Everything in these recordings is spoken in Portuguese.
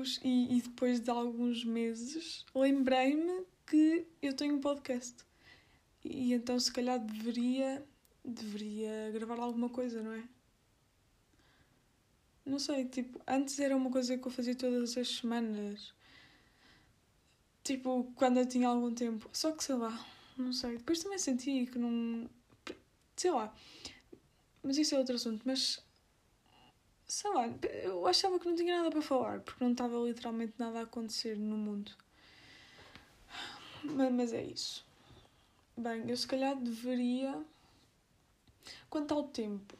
amigos e, e depois de alguns meses lembrei-me que eu tenho um podcast. E então se calhar deveria deveria gravar alguma coisa, não é? Não sei, tipo, antes era uma coisa que eu fazia todas as semanas. Tipo, quando eu tinha algum tempo. Só que sei lá, não sei. Depois também senti que não. Sei lá. Mas isso é outro assunto. Mas. Sei lá, eu achava que não tinha nada para falar, porque não estava literalmente nada a acontecer no mundo. Mas, mas é isso. Bem, eu se calhar deveria. Quanto ao tempo,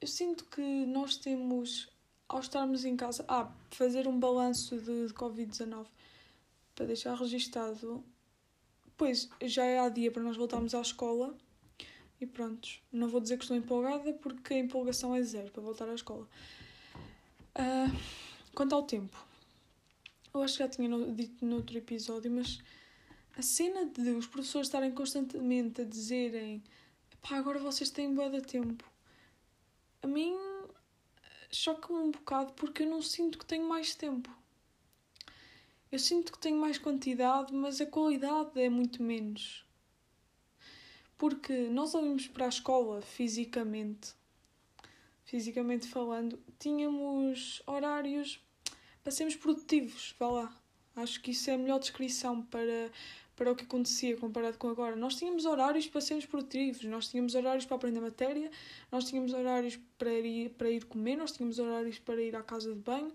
eu sinto que nós temos, ao estarmos em casa, ah, fazer um balanço de, de Covid-19 para deixar registado. Pois, já é há dia para nós voltarmos à escola e pronto. Não vou dizer que estou empolgada porque a empolgação é zero para voltar à escola. Uh, quanto ao tempo, eu acho que já tinha no, dito noutro episódio, mas a cena de os professores estarem constantemente a dizerem pá, agora vocês têm boa de tempo a mim choca-me um bocado porque eu não sinto que tenho mais tempo. Eu sinto que tenho mais quantidade, mas a qualidade é muito menos. Porque nós ouvimos para a escola fisicamente, fisicamente falando, tínhamos horários para sermos produtivos, vá lá. Acho que isso é a melhor descrição para, para o que acontecia comparado com agora. Nós tínhamos horários para sermos produtivos, nós tínhamos horários para aprender matéria, nós tínhamos horários para ir, para ir comer, nós tínhamos horários para ir à casa de banho,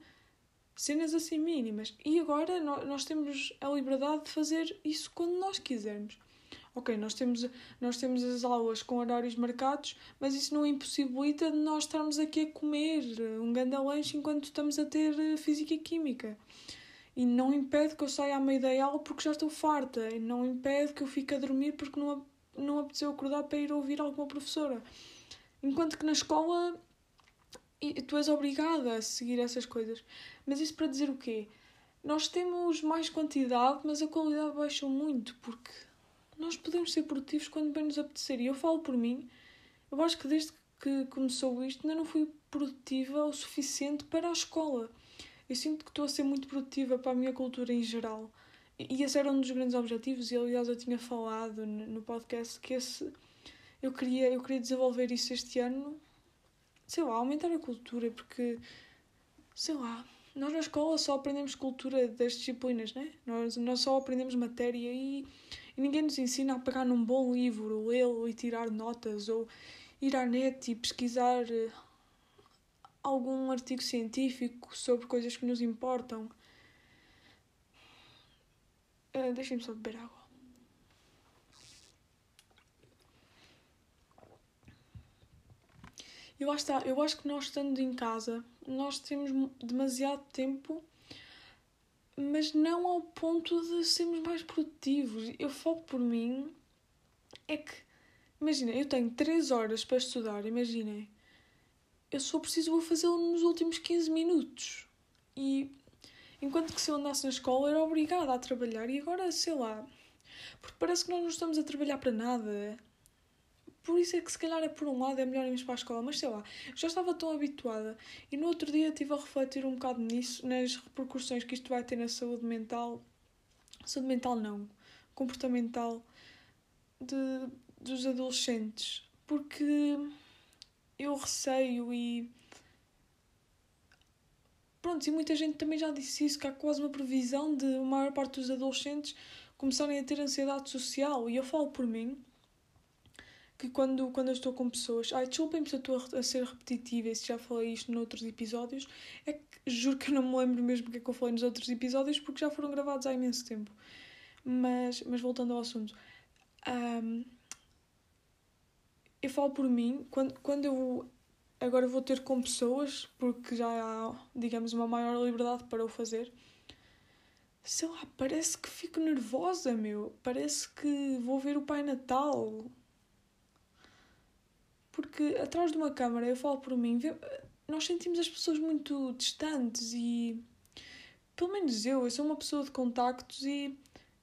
cenas assim mínimas. E agora nós temos a liberdade de fazer isso quando nós quisermos. Ok, nós temos, nós temos as aulas com horários marcados, mas isso não impossibilita de nós estarmos aqui a comer um grande lanche enquanto estamos a ter eh, física e química. E não impede que eu saia à meia da aula porque já estou farta. E não impede que eu fique a dormir porque não, não apeteceu acordar para ir ouvir alguma professora. Enquanto que na escola tu és obrigada a seguir essas coisas. Mas isso para dizer o quê? Nós temos mais quantidade, mas a qualidade baixa muito, porque nós podemos ser produtivos quando bem nos apetecer. E eu falo por mim, eu acho que desde que começou isto ainda não fui produtiva o suficiente para a escola eu sinto que estou a ser muito produtiva para a minha cultura em geral. E esse era um dos grandes objetivos, e aliás eu tinha falado no podcast que esse eu queria, eu queria desenvolver isso este ano, sei lá, aumentar a cultura, porque sei lá, nós na escola só aprendemos cultura das disciplinas, né? Nós, nós só aprendemos matéria e, e ninguém nos ensina a pegar num bom livro, lê-lo e tirar notas, ou ir à net e pesquisar algum artigo científico sobre coisas que nos importam. Uh, Deixem-me só beber água. Está, eu acho que nós estando em casa, nós temos demasiado tempo, mas não ao ponto de sermos mais produtivos. Eu falo por mim, é que, imagina, eu tenho 3 horas para estudar, imaginem eu só preciso vou fazê-lo nos últimos 15 minutos. E enquanto que se eu andasse na escola era obrigada a trabalhar e agora, sei lá, porque parece que nós não estamos a trabalhar para nada. Por isso é que se calhar é por um lado é melhor irmos para a escola, mas sei lá, já estava tão habituada e no outro dia estive a refletir um bocado nisso, nas repercussões que isto vai ter na saúde mental. Saúde mental não, comportamental de, dos adolescentes. Porque eu receio e. Pronto, e muita gente também já disse isso, que há quase uma previsão de a maior parte dos adolescentes começarem a ter ansiedade social. E eu falo por mim que quando, quando eu estou com pessoas. Ai, desculpem-me se eu estou a, a ser repetitiva e se já falei isto noutros episódios. É que juro que eu não me lembro mesmo o que é que eu falei nos outros episódios porque já foram gravados há imenso tempo. Mas, mas voltando ao assunto. Um, eu falo por mim, quando, quando eu agora vou ter com pessoas, porque já há, digamos, uma maior liberdade para o fazer, sei lá, parece que fico nervosa, meu. Parece que vou ver o Pai Natal. Porque atrás de uma câmara, eu falo por mim, nós sentimos as pessoas muito distantes e. Pelo menos eu, eu sou uma pessoa de contactos e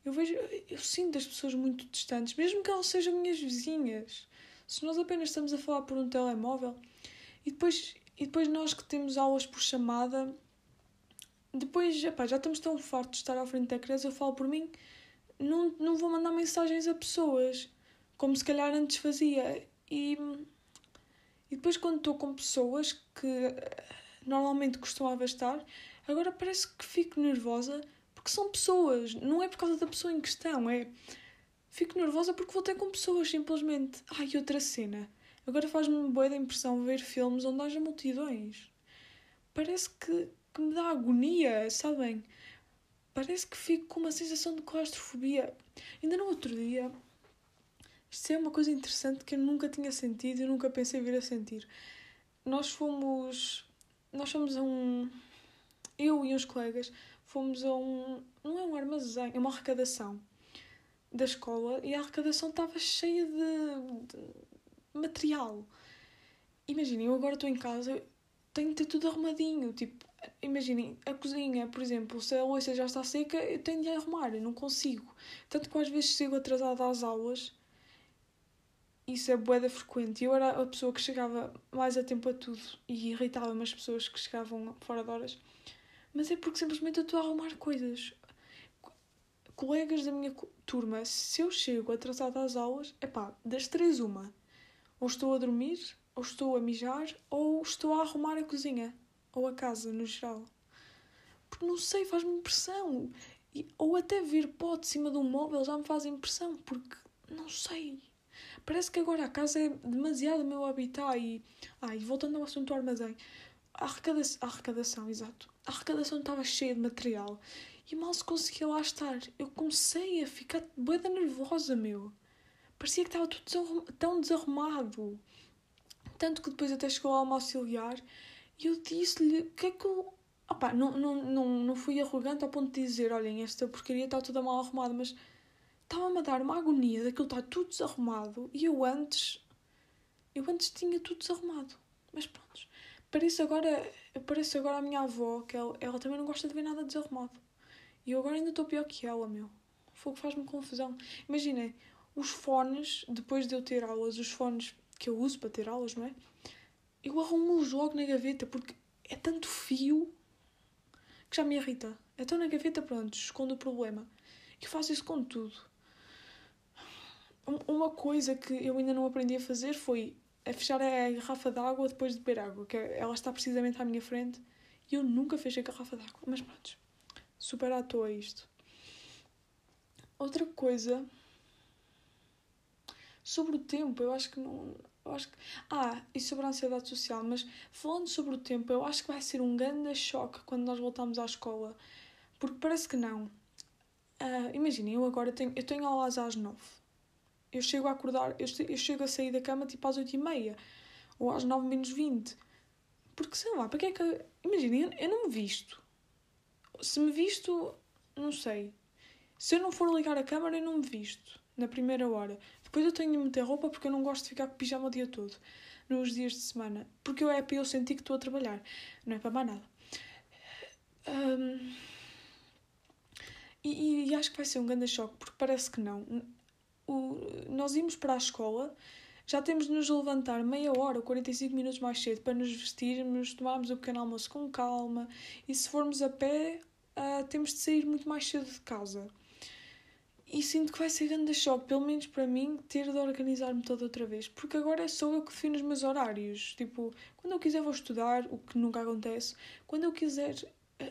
eu vejo, eu sinto as pessoas muito distantes, mesmo que elas sejam minhas vizinhas se nós apenas estamos a falar por um telemóvel e depois, e depois nós que temos aulas por chamada, depois, epá, já estamos tão fartos de estar à frente da criança, eu falo por mim, não, não vou mandar mensagens a pessoas, como se calhar antes fazia. E, e depois, quando estou com pessoas que eh, normalmente costumava estar, agora parece que fico nervosa porque são pessoas, não é por causa da pessoa em questão, é. Fico nervosa porque vou ter com pessoas, simplesmente. Ai, outra cena. Agora faz-me boa impressão ver filmes onde haja multidões. Parece que, que me dá agonia, sabem? Parece que fico com uma sensação de claustrofobia. Ainda no outro dia, isto é uma coisa interessante que eu nunca tinha sentido e nunca pensei vir a sentir. Nós fomos. Nós fomos a um. Eu e uns colegas fomos a um. Não é um armazém, é uma arrecadação da escola e a arrecadação estava cheia de, de material. Imaginem, eu agora estou em casa, tenho de ter tudo arrumadinho. Tipo, imaginem, a cozinha, por exemplo, se a louça já está seca, eu tenho de arrumar, eu não consigo. Tanto que às vezes chego atrasada às aulas isso é boeda frequente. Eu era a pessoa que chegava mais a tempo a tudo e irritava-me as pessoas que chegavam fora de horas. Mas é porque simplesmente eu estou a arrumar coisas. Colegas da minha turma, se eu chego atrasada às aulas, é pá, das três uma. Ou estou a dormir, ou estou a mijar, ou estou a arrumar a cozinha. Ou a casa, no geral. Porque não sei, faz-me impressão. E, ou até vir pó de cima de um móvel já me faz impressão, porque não sei. Parece que agora a casa é demasiado o meu habitat e. E voltando ao assunto do armazém. A arrecadação, a arrecadação, exato. A arrecadação estava cheia de material e mal se conseguia lá estar. Eu comecei a ficar bem nervosa, meu. Parecia que estava tudo tão desarrumado. Tanto que depois até chegou lá uma auxiliar e eu disse-lhe que é que eu. Opa, não, não, não, não fui arrogante ao ponto de dizer: olhem, esta porcaria está toda mal arrumada, mas estava-me a dar uma agonia daquilo estar tudo desarrumado e eu antes. Eu antes tinha tudo desarrumado. Mas pronto. Parece agora, parece agora a minha avó, que ela, ela também não gosta de ver nada desarrumado. E eu agora ainda estou pior que ela, meu. Fogo faz-me confusão. Imaginem, os fones, depois de eu ter aulas, os fones que eu uso para ter aulas, não é? Eu arrumo-os logo na gaveta, porque é tanto fio que já me irrita. Então na gaveta, pronto, escondo o problema. E faço isso com tudo. Uma coisa que eu ainda não aprendi a fazer foi a fechar a garrafa d'água depois de beber água, que ela está precisamente à minha frente e eu nunca fechei a garrafa d'água. Mas pronto, super à toa isto. Outra coisa sobre o tempo, eu acho que não. Eu acho que, ah, e sobre a ansiedade social, mas falando sobre o tempo, eu acho que vai ser um grande choque quando nós voltamos à escola. Porque parece que não. Uh, Imaginem, eu agora tenho, eu tenho aulas às nove eu chego a acordar, eu, eu chego a sair da cama tipo às 8 e meia ou às 9 menos 20. Porque sei lá, para que é que. Imagina, eu, eu não me visto. Se me visto, não sei. Se eu não for ligar a câmera, eu não me visto na primeira hora. Depois eu tenho de meter roupa porque eu não gosto de ficar com pijama o dia todo, nos dias de semana. Porque eu é para eu sentir que estou a trabalhar, não é para mais nada. Um, e, e, acho que vai ser um grande choque, porque parece que não o, nós íamos para a escola, já temos de nos levantar meia hora ou 45 minutos mais cedo para nos vestirmos, tomarmos o pequeno almoço com calma e se formos a pé, uh, temos de sair muito mais cedo de casa. E sinto que vai ser grande choque, pelo menos para mim, ter de organizar-me toda outra vez. Porque agora sou eu que defino os meus horários. Tipo, quando eu quiser vou estudar, o que nunca acontece. Quando eu quiser,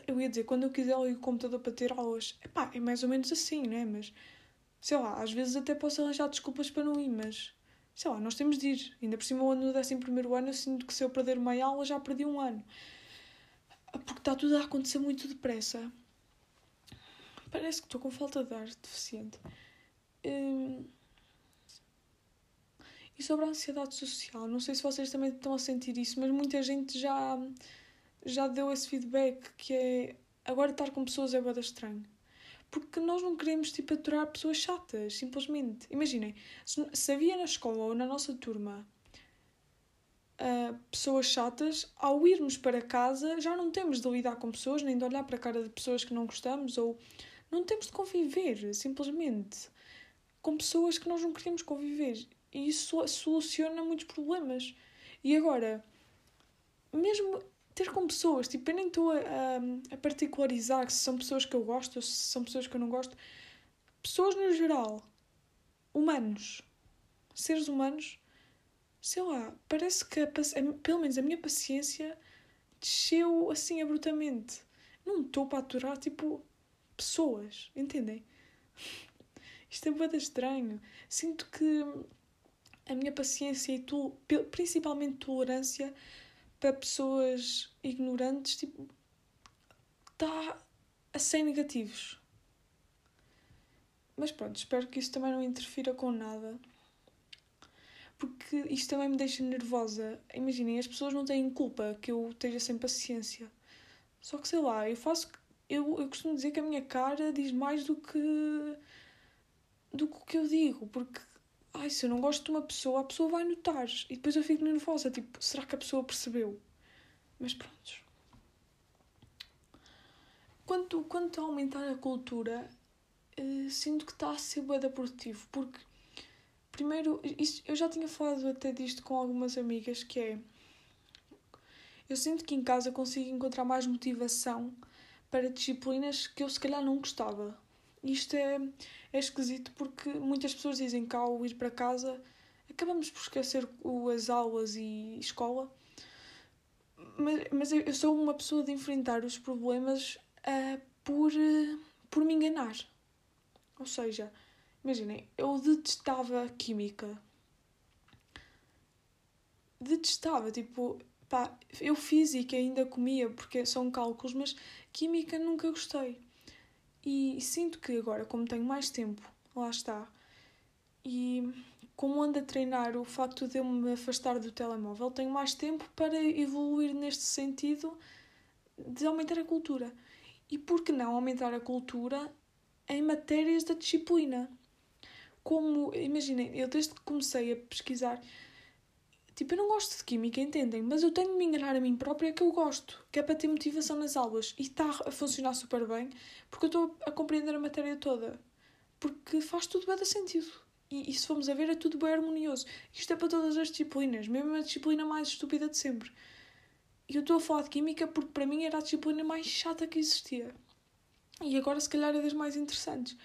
eu ia dizer, quando eu quiser ligo o computador para ter aulas. Epá, é mais ou menos assim, não é? Mas sei lá, às vezes até posso arranjar desculpas para não ir, mas sei lá, nós temos de ir. Ainda por cima, o ano no 11 ano, eu sinto que se eu perder uma aula já perdi um ano. Porque está tudo a acontecer muito depressa. Parece que estou com falta de ar deficiente. Hum... E sobre a ansiedade social, não sei se vocês também estão a sentir isso, mas muita gente já, já deu esse feedback que é agora estar com pessoas é bada estranho porque nós não queremos tipo aturar pessoas chatas, simplesmente. Imaginem, se, se havia na escola ou na nossa turma uh, pessoas chatas, ao irmos para casa já não temos de lidar com pessoas, nem de olhar para a cara de pessoas que não gostamos, ou não temos de conviver, simplesmente, com pessoas que nós não queremos conviver. E isso soluciona muitos problemas. E agora, mesmo ter com pessoas. Tipo, eu nem estou a, a, a particularizar se são pessoas que eu gosto ou se são pessoas que eu não gosto. Pessoas no geral. Humanos. Seres humanos. Sei lá, parece que a, pelo menos a minha paciência desceu assim abruptamente. Não estou para aturar, tipo, pessoas, entendem? Isto é muito estranho. Sinto que a minha paciência e tu, principalmente tolerância para pessoas ignorantes, tipo, está a ser negativos. Mas pronto, espero que isso também não interfira com nada. Porque isto também me deixa nervosa. Imaginem, as pessoas não têm culpa que eu esteja sem paciência. Só que sei lá, eu faço. Eu, eu costumo dizer que a minha cara diz mais do que. do que o que eu digo. Porque, ai, se eu não gosto de uma pessoa, a pessoa vai notar. E depois eu fico nervosa. Tipo, será que a pessoa percebeu? Mas pronto. Quanto, quanto a aumentar a cultura, uh, sinto que está a ser bem produtivo. Porque, primeiro, isso, eu já tinha falado até disto com algumas amigas, que é eu sinto que em casa consigo encontrar mais motivação para disciplinas que eu se calhar não gostava. Isto é, é esquisito porque muitas pessoas dizem que ao ir para casa acabamos por esquecer as aulas e escola. Mas, mas eu sou uma pessoa de enfrentar os problemas uh, por, uh, por me enganar. Ou seja, imaginem, eu detestava química. Detestava, tipo, Pá, eu física ainda comia porque são cálculos, mas química nunca gostei. E sinto que agora, como tenho mais tempo, lá está, e como ando a treinar o facto de eu me afastar do telemóvel, tenho mais tempo para evoluir neste sentido de aumentar a cultura. E por que não aumentar a cultura em matérias da disciplina? Como, imaginem, eu desde que comecei a pesquisar Tipo, eu não gosto de química, entendem? Mas eu tenho de me enganar a mim própria que eu gosto, que é para ter motivação nas aulas. E está a funcionar super bem, porque eu estou a compreender a matéria toda. Porque faz tudo bem sentido. E, e se formos a ver, é tudo bem harmonioso. Isto é para todas as disciplinas, mesmo a disciplina mais estúpida de sempre. E eu estou a falar de química porque para mim era a disciplina mais chata que existia. E agora, se calhar, é das mais interessantes.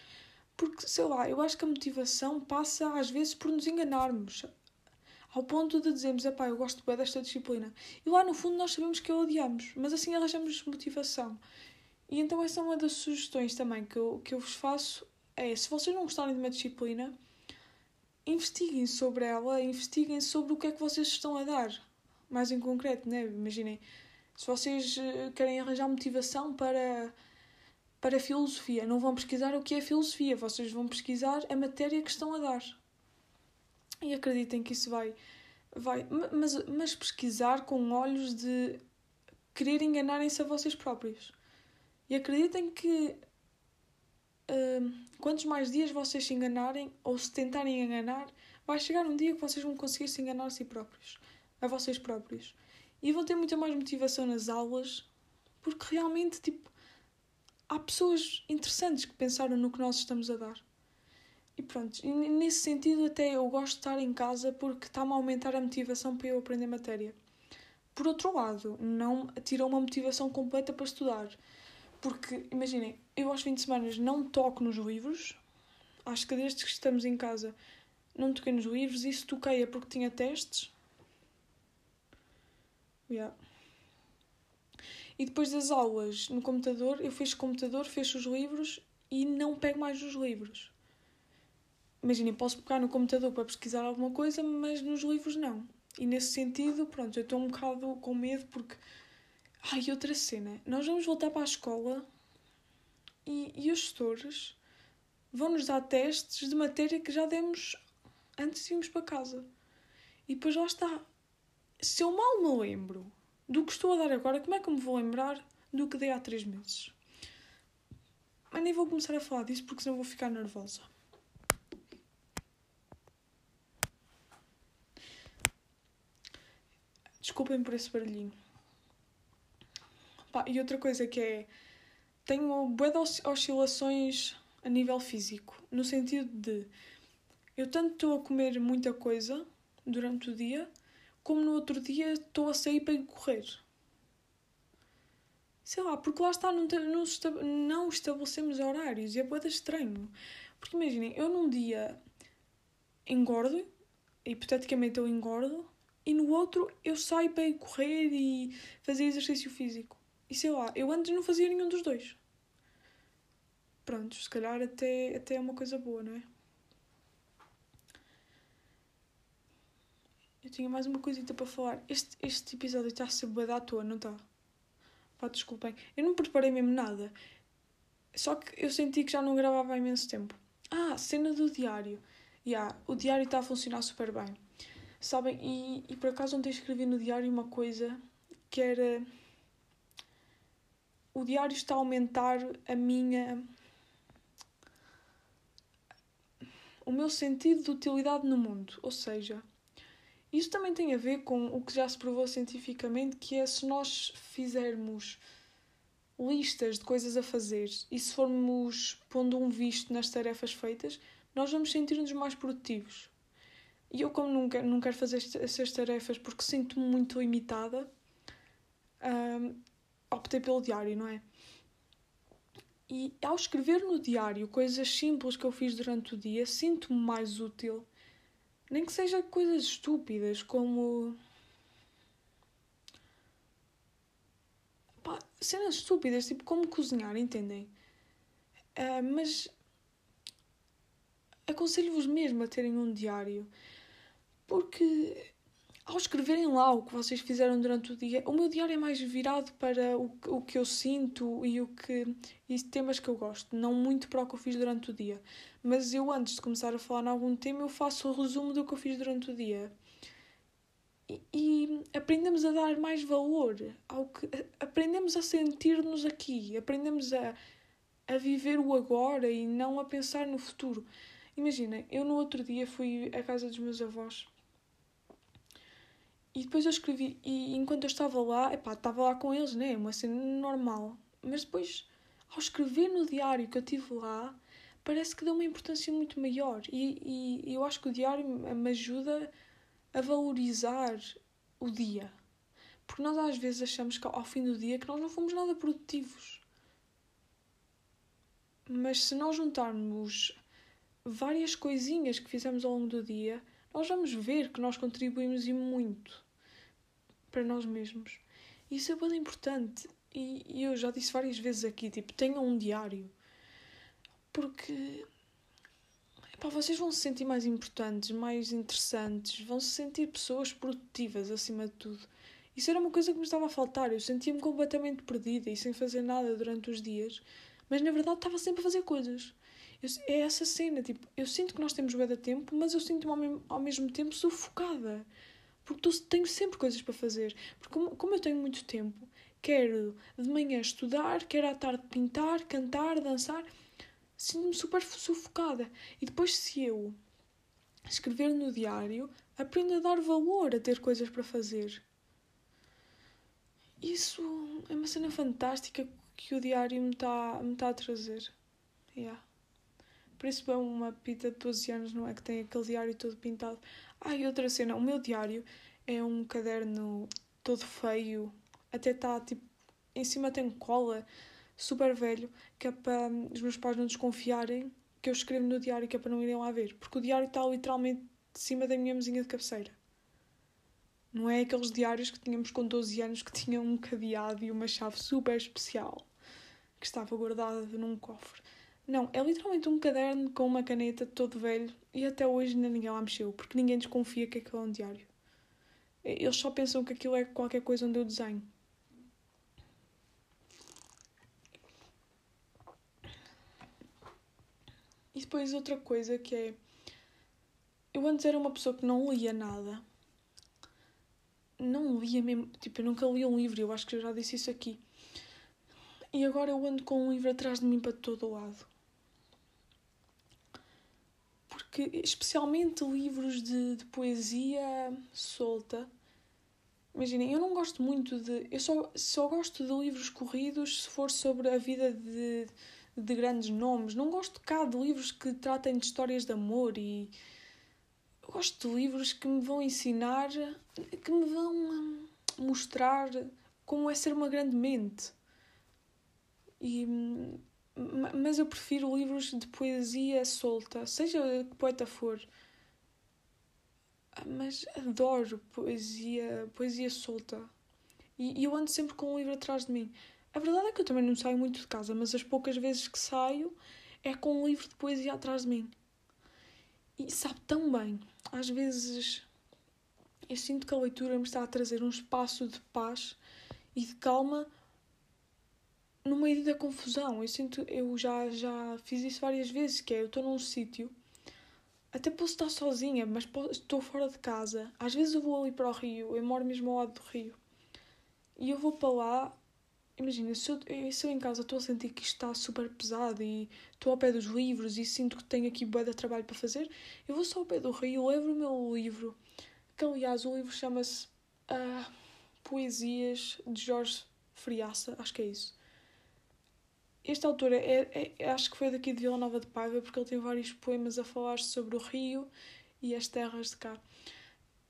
Porque, sei lá, eu acho que a motivação passa às vezes por nos enganarmos ao ponto de dizermos, epá, eu gosto bem desta disciplina. E lá no fundo nós sabemos que a odiamos, mas assim arranjamos motivação. E então essa é uma das sugestões também que eu, que eu vos faço, é, se vocês não gostarem de uma disciplina, investiguem sobre ela, investiguem sobre o que é que vocês estão a dar. Mais em concreto, né? Imaginem, se vocês eh, querem arranjar motivação para para filosofia, não vão pesquisar o que é filosofia, vocês vão pesquisar a matéria que estão a dar. E acreditem que isso vai. vai mas, mas pesquisar com olhos de querer enganarem-se a vocês próprios. E acreditem que. Uh, quantos mais dias vocês se enganarem ou se tentarem enganar, vai chegar um dia que vocês vão conseguir se enganar a si próprios, a vocês próprios. E vão ter muita mais motivação nas aulas, porque realmente, tipo, há pessoas interessantes que pensaram no que nós estamos a dar. E pronto, nesse sentido até eu gosto de estar em casa porque está-me a aumentar a motivação para eu aprender matéria. Por outro lado, não tira uma motivação completa para estudar. Porque, imaginem, eu aos fins de semana não toco nos livros. Acho que desde que estamos em casa não toquei nos livros. Isso toquei é porque tinha testes. Yeah. E depois das aulas no computador, eu fecho o computador, fecho os livros e não pego mais os livros. Imaginem, posso pegar no computador para pesquisar alguma coisa, mas nos livros não. E nesse sentido, pronto, eu estou um bocado com medo porque. Ai, outra cena. Nós vamos voltar para a escola e, e os gestores vão nos dar testes de matéria que já demos antes de irmos para casa. E depois lá está. Se eu mal me lembro do que estou a dar agora, como é que eu me vou lembrar do que dei há três meses? Mas nem vou começar a falar disso porque senão vou ficar nervosa. Desculpem por esse barulhinho. Pá, e outra coisa que é. Tenho boas oscilações a nível físico. No sentido de. Eu tanto estou a comer muita coisa durante o dia, como no outro dia estou a sair para ir correr. Sei lá, porque lá está, não, não, não estabelecemos horários e é boeda estranho. Porque imaginem, eu num dia engordo, hipoteticamente eu engordo, e no outro eu saio para correr e fazer exercício físico. E sei lá, eu antes não fazia nenhum dos dois. Pronto, se calhar até, até é uma coisa boa, não é? Eu tinha mais uma coisita para falar. Este, este episódio está a ser boa à toa, não está? Pá, desculpem. Eu não preparei mesmo nada. Só que eu senti que já não gravava há imenso tempo. Ah, cena do diário. Yeah, o diário está a funcionar super bem. Sabem, e, e por acaso ontem escrevi no diário uma coisa que era. O diário está a aumentar a minha. O meu sentido de utilidade no mundo. Ou seja, isso também tem a ver com o que já se provou cientificamente, que é se nós fizermos listas de coisas a fazer e se formos pondo um visto nas tarefas feitas, nós vamos sentir-nos mais produtivos. E eu, como não quero, não quero fazer essas tarefas porque sinto-me muito limitada, um, optei pelo diário, não é? E ao escrever no diário coisas simples que eu fiz durante o dia, sinto-me mais útil nem que seja coisas estúpidas como. Pá, cenas estúpidas, tipo como cozinhar, entendem? Uh, mas aconselho-vos mesmo a terem um diário, porque ao escreverem lá o que vocês fizeram durante o dia, o meu diário é mais virado para o, o que eu sinto e o que e temas que eu gosto, não muito para o que eu fiz durante o dia. Mas eu antes de começar a falar em algum tema, eu faço o resumo do que eu fiz durante o dia. E, e aprendemos a dar mais valor ao que aprendemos a sentir-nos aqui, aprendemos a a viver o agora e não a pensar no futuro. Imagina, eu no outro dia fui à casa dos meus avós e depois eu escrevi, e enquanto eu estava lá, epá, estava lá com eles, né? Uma cena normal. Mas depois, ao escrever no diário que eu tive lá, parece que deu uma importância muito maior. E, e eu acho que o diário me ajuda a valorizar o dia. Porque nós às vezes achamos que ao fim do dia que nós não fomos nada produtivos. Mas se nós juntarmos várias coisinhas que fizemos ao longo do dia, nós vamos ver que nós contribuímos e muito para nós mesmos. Isso é bem importante. E, e eu já disse várias vezes aqui, tipo, tenham um diário. Porque vocês vão se sentir mais importantes, mais interessantes, vão se sentir pessoas produtivas acima de tudo. Isso era uma coisa que me estava a faltar. Eu sentia-me completamente perdida e sem fazer nada durante os dias, mas na verdade estava sempre a fazer coisas. Eu, é essa cena, tipo, eu sinto que nós temos bem de tempo, mas eu sinto-me ao, ao mesmo tempo sufocada. Porque tô, tenho sempre coisas para fazer. Porque como, como eu tenho muito tempo, quero de manhã estudar, quero à tarde pintar, cantar, dançar, sinto-me super sufocada. E depois, se eu escrever no diário, aprendo a dar valor a ter coisas para fazer. Isso é uma cena fantástica que o diário me está me tá a trazer. Yeah. Por isso é uma pita de 12 anos, não é? Que tem aquele diário todo pintado. Ah, e outra cena, o meu diário é um caderno todo feio, até está tipo. Em cima tem cola, super velho, que é para os meus pais não desconfiarem que eu escrevo no diário, que é para não irem lá ver. Porque o diário está literalmente de cima da minha mesinha de cabeceira. Não é aqueles diários que tínhamos com 12 anos que tinham um cadeado e uma chave super especial que estava guardada num cofre. Não, é literalmente um caderno com uma caneta todo velho e até hoje ainda ninguém lá mexeu, porque ninguém desconfia que aquilo é um diário. Eles só pensam que aquilo é qualquer coisa onde eu desenho. E depois outra coisa que é. Eu antes era uma pessoa que não lia nada. Não lia mesmo. Tipo, eu nunca li um livro, eu acho que eu já disse isso aqui. E agora eu ando com um livro atrás de mim para todo o lado porque especialmente livros de, de poesia solta. Imaginem, eu não gosto muito de. Eu só, só gosto de livros corridos se for sobre a vida de, de grandes nomes. Não gosto cá de livros que tratem de histórias de amor e. Eu gosto de livros que me vão ensinar, que me vão hum, mostrar como é ser uma grande mente. E, mas eu prefiro livros de poesia solta, seja que poeta for. Mas adoro poesia, poesia solta. E, e eu ando sempre com um livro atrás de mim. A verdade é que eu também não saio muito de casa, mas as poucas vezes que saio é com um livro de poesia atrás de mim. E sabe tão bem. Às vezes eu sinto que a leitura me está a trazer um espaço de paz e de calma no meio da confusão. Eu sinto, eu já, já fiz isso várias vezes, que é eu estou num sítio, até posso estar sozinha, mas estou fora de casa. Às vezes eu vou ali para o rio, eu moro mesmo ao lado do rio. E eu vou para lá imagina, se eu, se eu em casa estou a sentir que isto está super pesado e estou ao pé dos livros e sinto que tenho aqui bué de trabalho para fazer, eu vou só ao pé do rio, levo o meu livro, que aliás o livro chama-se uh, Poesias de Jorge Friaça, acho que é isso. Este autor é, é, é, acho que foi daqui de Vila Nova de Paiva, porque ele tem vários poemas a falar sobre o rio e as terras de cá.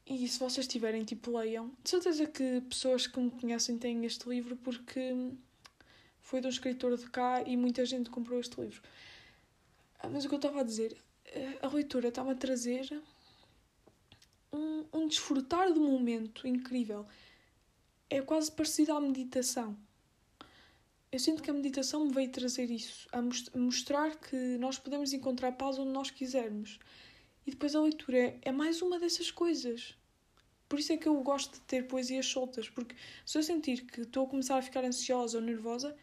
E se vocês tiverem, tipo, leiam. De certeza que pessoas que me conhecem têm este livro porque foi de um escritor de cá e muita gente comprou este livro. Ah, mas o que eu estava a dizer, a leitura está-me a trazer um, um desfrutar do momento incrível. É quase parecido à meditação. Eu sinto que a meditação me veio trazer isso, a mostrar que nós podemos encontrar paz onde nós quisermos. E depois a leitura é, é mais uma dessas coisas. Por isso é que eu gosto de ter poesias soltas, porque se eu sentir que estou a começar a ficar ansiosa ou nervosa,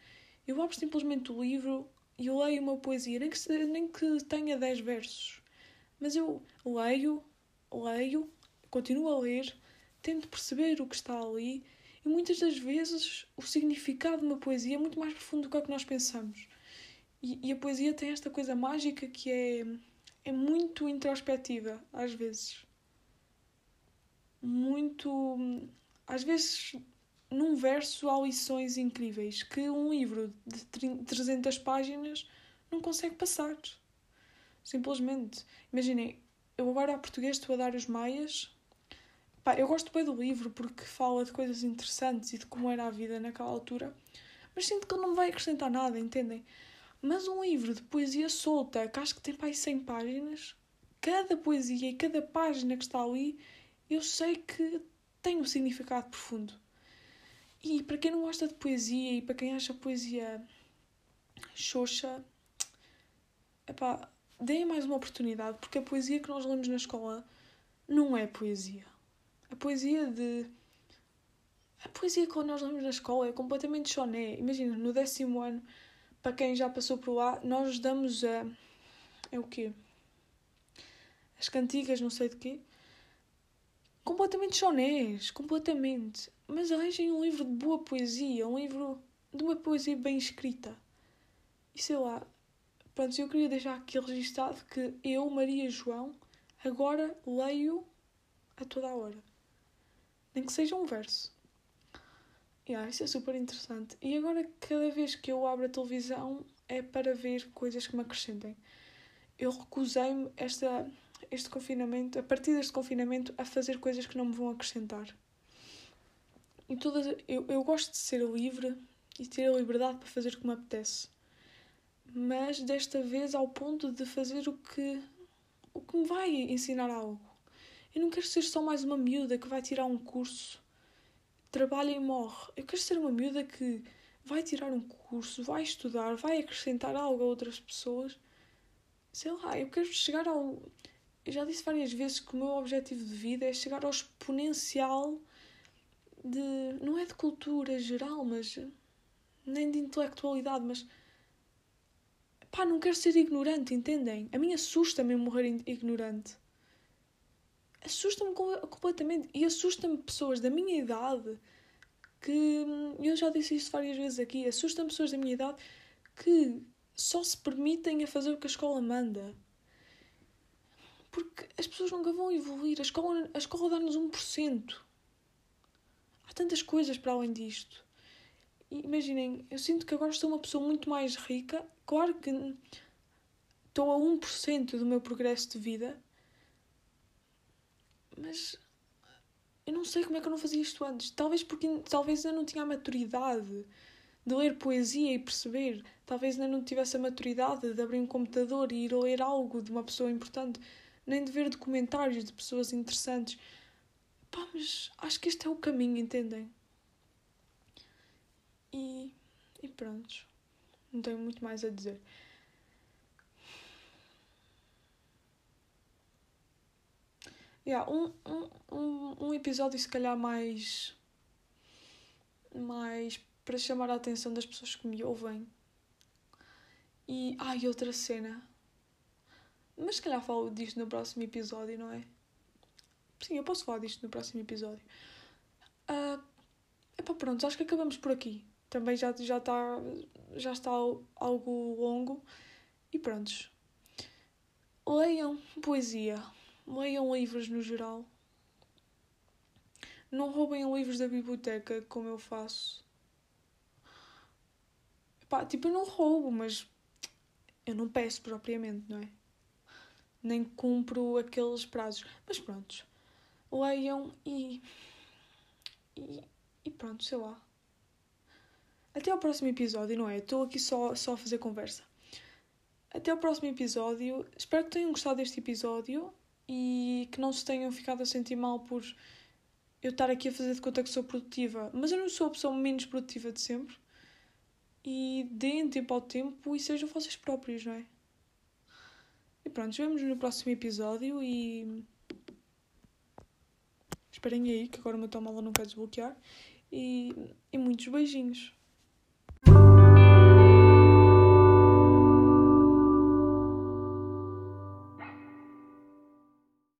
eu abro simplesmente o livro e eu leio uma poesia, nem que, nem que tenha 10 versos. Mas eu leio, leio, continuo a ler, tento perceber o que está ali e muitas das vezes o significado de uma poesia é muito mais profundo do que, é que nós pensamos. E, e a poesia tem esta coisa mágica que é, é muito introspectiva, às vezes muito. Às vezes, num verso há lições incríveis que um livro de 300 páginas não consegue passar. Simplesmente. Imaginem, eu agora a português estou a dar os maias. Pá, eu gosto bem do livro porque fala de coisas interessantes e de como era a vida naquela altura, mas sinto que ele não vai acrescentar nada, entendem? Mas um livro de poesia solta, que acho que tem para aí 100 páginas, cada poesia e cada página que está ali eu sei que tem um significado profundo. E para quem não gosta de poesia e para quem acha poesia xoxa, epá, deem mais uma oportunidade, porque a poesia que nós lemos na escola não é poesia. A poesia de. A poesia que nós lemos na escola é completamente choné. Imagina, no décimo ano, para quem já passou por lá, nós damos a. É o quê? As cantigas, não sei de quê completamente chonés, completamente. Mas arranjem um livro de boa poesia, um livro de uma poesia bem escrita. E sei lá, pronto, eu queria deixar aqui registado que eu, Maria João, agora leio a toda a hora. Nem que seja um verso. Yeah, isso é super interessante. E agora, cada vez que eu abro a televisão, é para ver coisas que me acrescentem. Eu recusei-me este confinamento, a partir deste confinamento, a fazer coisas que não me vão acrescentar. E todas, eu, eu gosto de ser livre e ter a liberdade para fazer o que me apetece. Mas desta vez ao ponto de fazer o que, o que me vai ensinar algo. Eu não quero ser só mais uma miúda que vai tirar um curso, trabalha e morre. Eu quero ser uma miúda que vai tirar um curso, vai estudar, vai acrescentar algo a outras pessoas. Sei lá, eu quero chegar ao eu já disse várias vezes que o meu objetivo de vida é chegar ao exponencial de. não é de cultura geral, mas. nem de intelectualidade, mas. pá, não quero ser ignorante, entendem? A mim assusta-me morrer ignorante. Assusta-me completamente. E assusta-me pessoas da minha idade que. eu já disse isto várias vezes aqui. Assusta-me pessoas da minha idade que só se permitem a fazer o que a escola manda porque as pessoas nunca vão evoluir. A escola, a escola dá-nos 1%. Há tantas coisas para além disto. E imaginem, eu sinto que agora sou uma pessoa muito mais rica. Claro que estou a 1% do meu progresso de vida. Mas eu não sei como é que eu não fazia isto antes. Talvez porque talvez eu não tinha a maturidade de ler poesia e perceber. Talvez ainda não tivesse a maturidade de abrir um computador e ir ler algo de uma pessoa importante, nem de ver documentários de pessoas interessantes. Pá, mas acho que este é o caminho, entendem? E, e pronto. Não tenho muito mais a dizer. Yeah, um, um, um, episódio se calhar mais. mais para chamar a atenção das pessoas que me ouvem. E. Ai, ah, outra cena. Mas se calhar falo disto no próximo episódio, não é? Sim, eu posso falar disto no próximo episódio. Uh, epá, pronto, acho que acabamos por aqui. Também já, já, está, já está algo longo. E prontos. Leiam poesia. Leiam livros no geral. Não roubem livros da biblioteca como eu faço. Epá, tipo, eu não roubo, mas eu não peço propriamente, não é? Nem cumpro aqueles prazos. Mas pronto. Leiam e. E, e pronto, sei lá. Até ao próximo episódio, não é? Estou aqui só, só a fazer conversa. Até ao próximo episódio. Espero que tenham gostado deste episódio e que não se tenham ficado a sentir mal por eu estar aqui a fazer de conta que sou produtiva. Mas eu não sou a pessoa menos produtiva de sempre. E deem tempo ao tempo e sejam vocês próprios, não é? E pronto, vemos no próximo episódio e. Esperem aí, que agora o meu tomala não quer desbloquear. E, e muitos beijinhos.